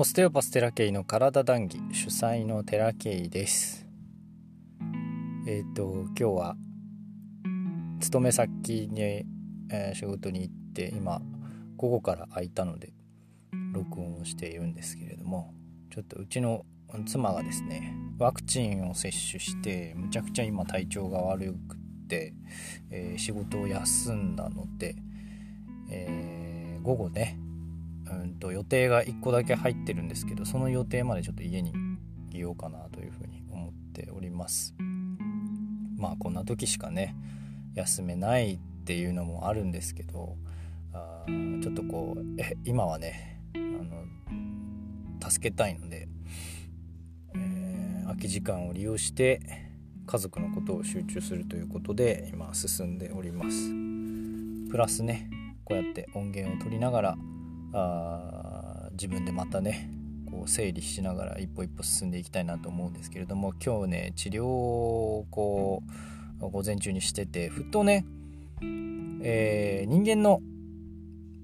オステオパステラケイの体談義主催のテラケイです。えっ、ー、と今日は勤め先に、えー、仕事に行って今午後から空いたので録音をしているんですけれどもちょっとうちの妻がですねワクチンを接種してむちゃくちゃ今体調が悪くって、えー、仕事を休んだので、えー、午後ねうんと予定が1個だけ入ってるんですけどその予定までちょっと家にいようかなというふうに思っております。まあこんな時しかね休めないっていうのもあるんですけどあちょっとこうえ今はねあの助けたいので、えー、空き時間を利用して家族のことを集中するということで今進んでおります。プラスねこうやって音源を取りながらあ自分でまたねこう整理しながら一歩一歩進んでいきたいなと思うんですけれども今日ね治療をこう午前中にしててふとね、えー、人間の、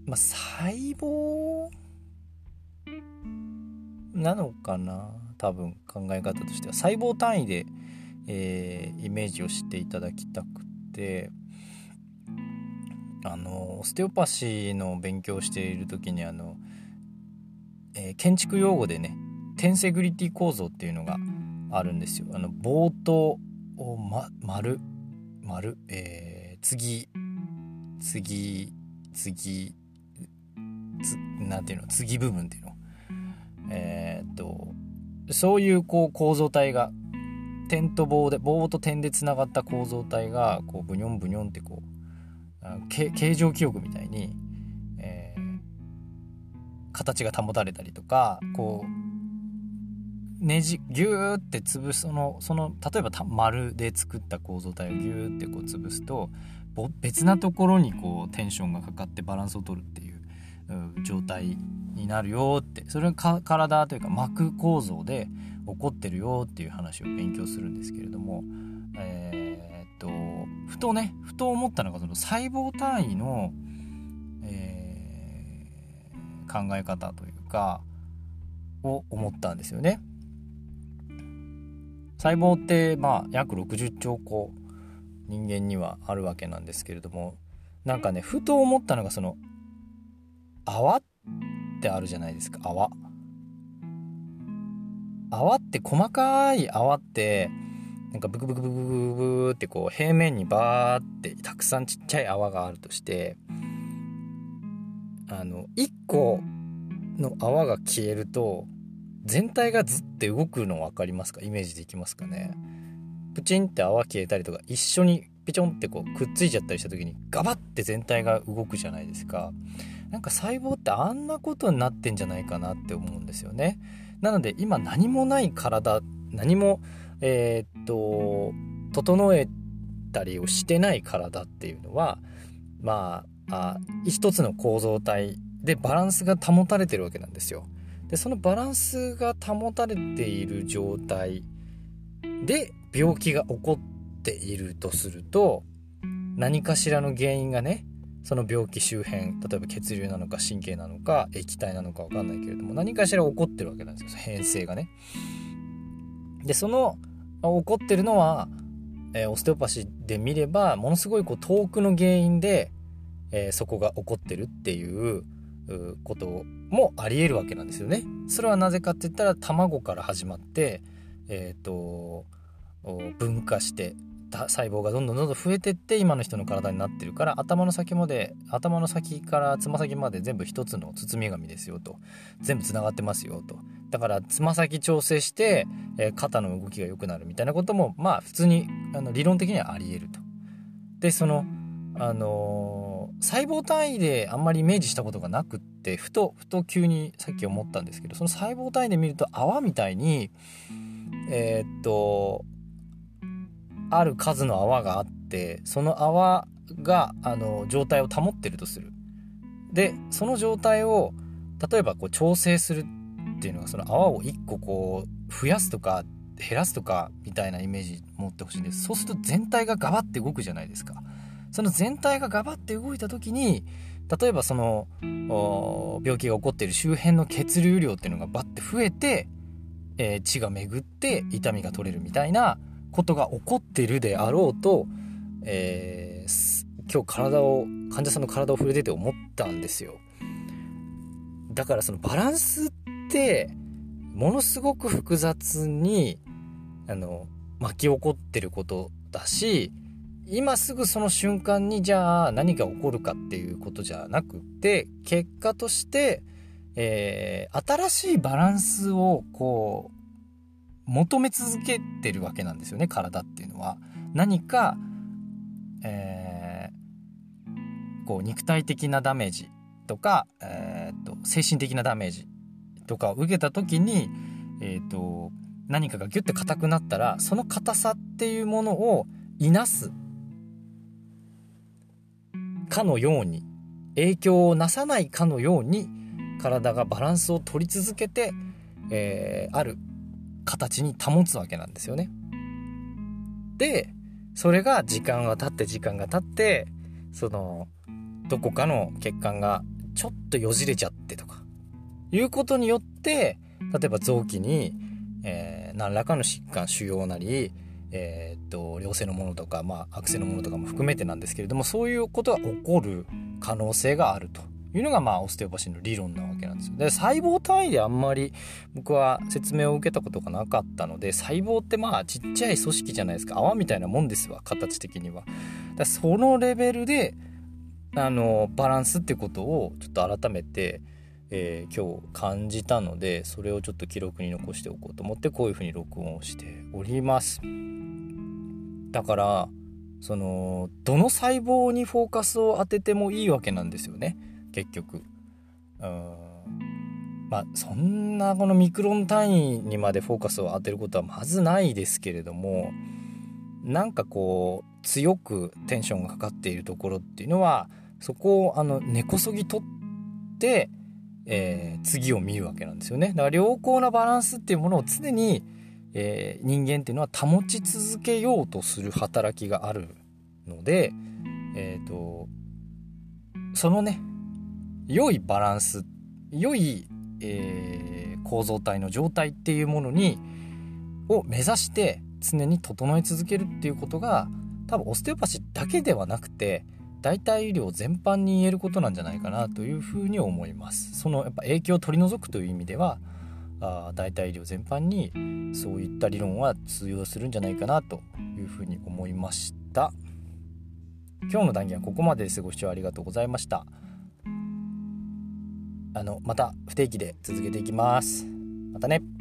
ま、細胞なのかな多分考え方としては。細胞単位で、えー、イメージをしていただきたくてあのステオパシーの勉強している時にあの、えー、建築用語でねテンセグリティ構造っていうのがあるんですよ。あの棒と、ま、丸丸、えー、次次次つなんていうの次部分っていうのえー、っとそういうこう構造体が点と棒で棒と点でつながった構造体がこうブニョンブニョンってこう形状記憶みたいに、えー、形が保たれたりとかこうねじギューって潰すそのその例えば丸で作った構造体をギューってこう潰すと別なところにこうテンションがかかってバランスを取るっていう状態になるよってそれが体というか膜構造で起こってるよっていう話を勉強するんですけれども、えー、とふとねふと思ったのがその細胞単位の、えー、考え方というかを思ったんですよね。細胞ってまあ約60兆個人間にはあるわけなんですけれどもなんかねふと思ったのがその泡ってあるじゃないですか泡。泡って細かい泡ってなんかブクブクブクブクブってこう平面にバーってたくさんちっちゃい泡があるとしてあの1個の泡が消えると全体がずって動くの分かりますか？イメージできますかね？プチンって泡消えたりとか一緒にピチョンってこうくっついちゃったりした時にガバッて全体が動くじゃないですか。なんか細胞ってあんなことになってんじゃないかなって思うんですよね。なので今何もない体何もえー、っと整えたりをしてない体っていうのはまあ一つの構造体でバランスが保たれてるわけなんですよ。でそのバランスが保たれている状態で病気が起こっているとすると何かしらの原因がねその病気周辺例えば血流なのか神経なのか液体なのか分かんないけれども何かしら起こってるわけなんですよ変性がね。でその起こってるのは、えー、オステオパシーで見ればものすごいこう遠くの原因で、えー、そこが起こってるっていうこともありえるわけなんですよね。それはなぜかって言ったら卵から始まって、えーと、分化して細胞がどんどんどんどん増えてって今の人の体になってるから頭の先まで頭の先からつま先まで全部一つの包み紙ですよと全部つながってますよとだからつま先調整して、えー、肩の動きが良くなるみたいなこともまあ普通にあの理論的にはありえると。でそのあのー、細胞単位であんまりイメージしたことがなくってふとふと急にさっき思ったんですけどその細胞単位で見ると泡みたいにえー、っとある数の泡があってその泡があの状態を保ってるとする。でその状態を例えばこう調整するっていうのがその泡を1個こう増やすとか減らすとかみたいなイメージ持ってほしいんです。そうすると全体がガバッて動くじゃないですか。その全体がガバッて動いた時に例えばその病気が起こっている周辺の血流量っていうのがバッて増えて、えー、血が巡って痛みが取れるみたいなことが起こってるであろうと、えー、今日体を患者さんの体を触れてて思ったんですよ。だからそのバランスものすごく複雑にあの巻き起こってることだし今すぐその瞬間にじゃあ何が起こるかっていうことじゃなくて結果として、えー、新しいバランスをこう求め続けてるわけなんですよね体っていうのは。何か、えー、こう肉体的なダメージとか、えー、と精神的なダメージとかを受けた時に、えー、と何かがギュッて硬くなったらその硬さっていうものをいなすかのように影響をなさないかのように体がバランスを取り続けて、えー、ある形に保つわけなんですよね。でそれが時間が経って時間が経ってそのどこかの血管がちょっとよじれちゃってとかいうことによって例えば臓器に、えー、何らかの疾患腫瘍なりえー、っと良性のものとか、まあ、悪性のものとかも含めてなんですけれどもそういうことが起こる可能性があるというのが、まあ、オステオパシーの理論なわけなんですよ。で細胞単位であんまり僕は説明を受けたことがなかったので細胞ってまあちっちゃい組織じゃないですか泡みたいなもんですわ形的には。だそのレベルであのバランスってことをちょっと改めてえー、今日感じたのでそれをちょっと記録に残しておこうと思ってこういうふうに録音をしております。だからそのどの細胞にフォーカスを当ててもいいわけなんですよね。結局。うん。まあそんなこのミクロン単位にまでフォーカスを当てることはまずないですけれどもなんかこう強くテンションがかかっているところっていうのはそこをあの根こそぎ取ってえー、次を見るわけなんですよね。だから良好なバランスっていうものを常に、えー、人間っていうのは保ち続けようとする働きがあるので、えーと、そのね良いバランス良い、えー、構造体の状態っていうものにを目指して常に整え続けるっていうことが多分オステオパシーだけではなくて代替医療全般に言えることなんじゃないかなというふうに思います。そのやっぱ影響を取り除くという意味ではあ代替医療全般にそういった理論は通用するんじゃないかなというふうに思いました。今日の談義はここまでです。ご視聴ありがとうございました。あのまた不定期で続けていきます。またね。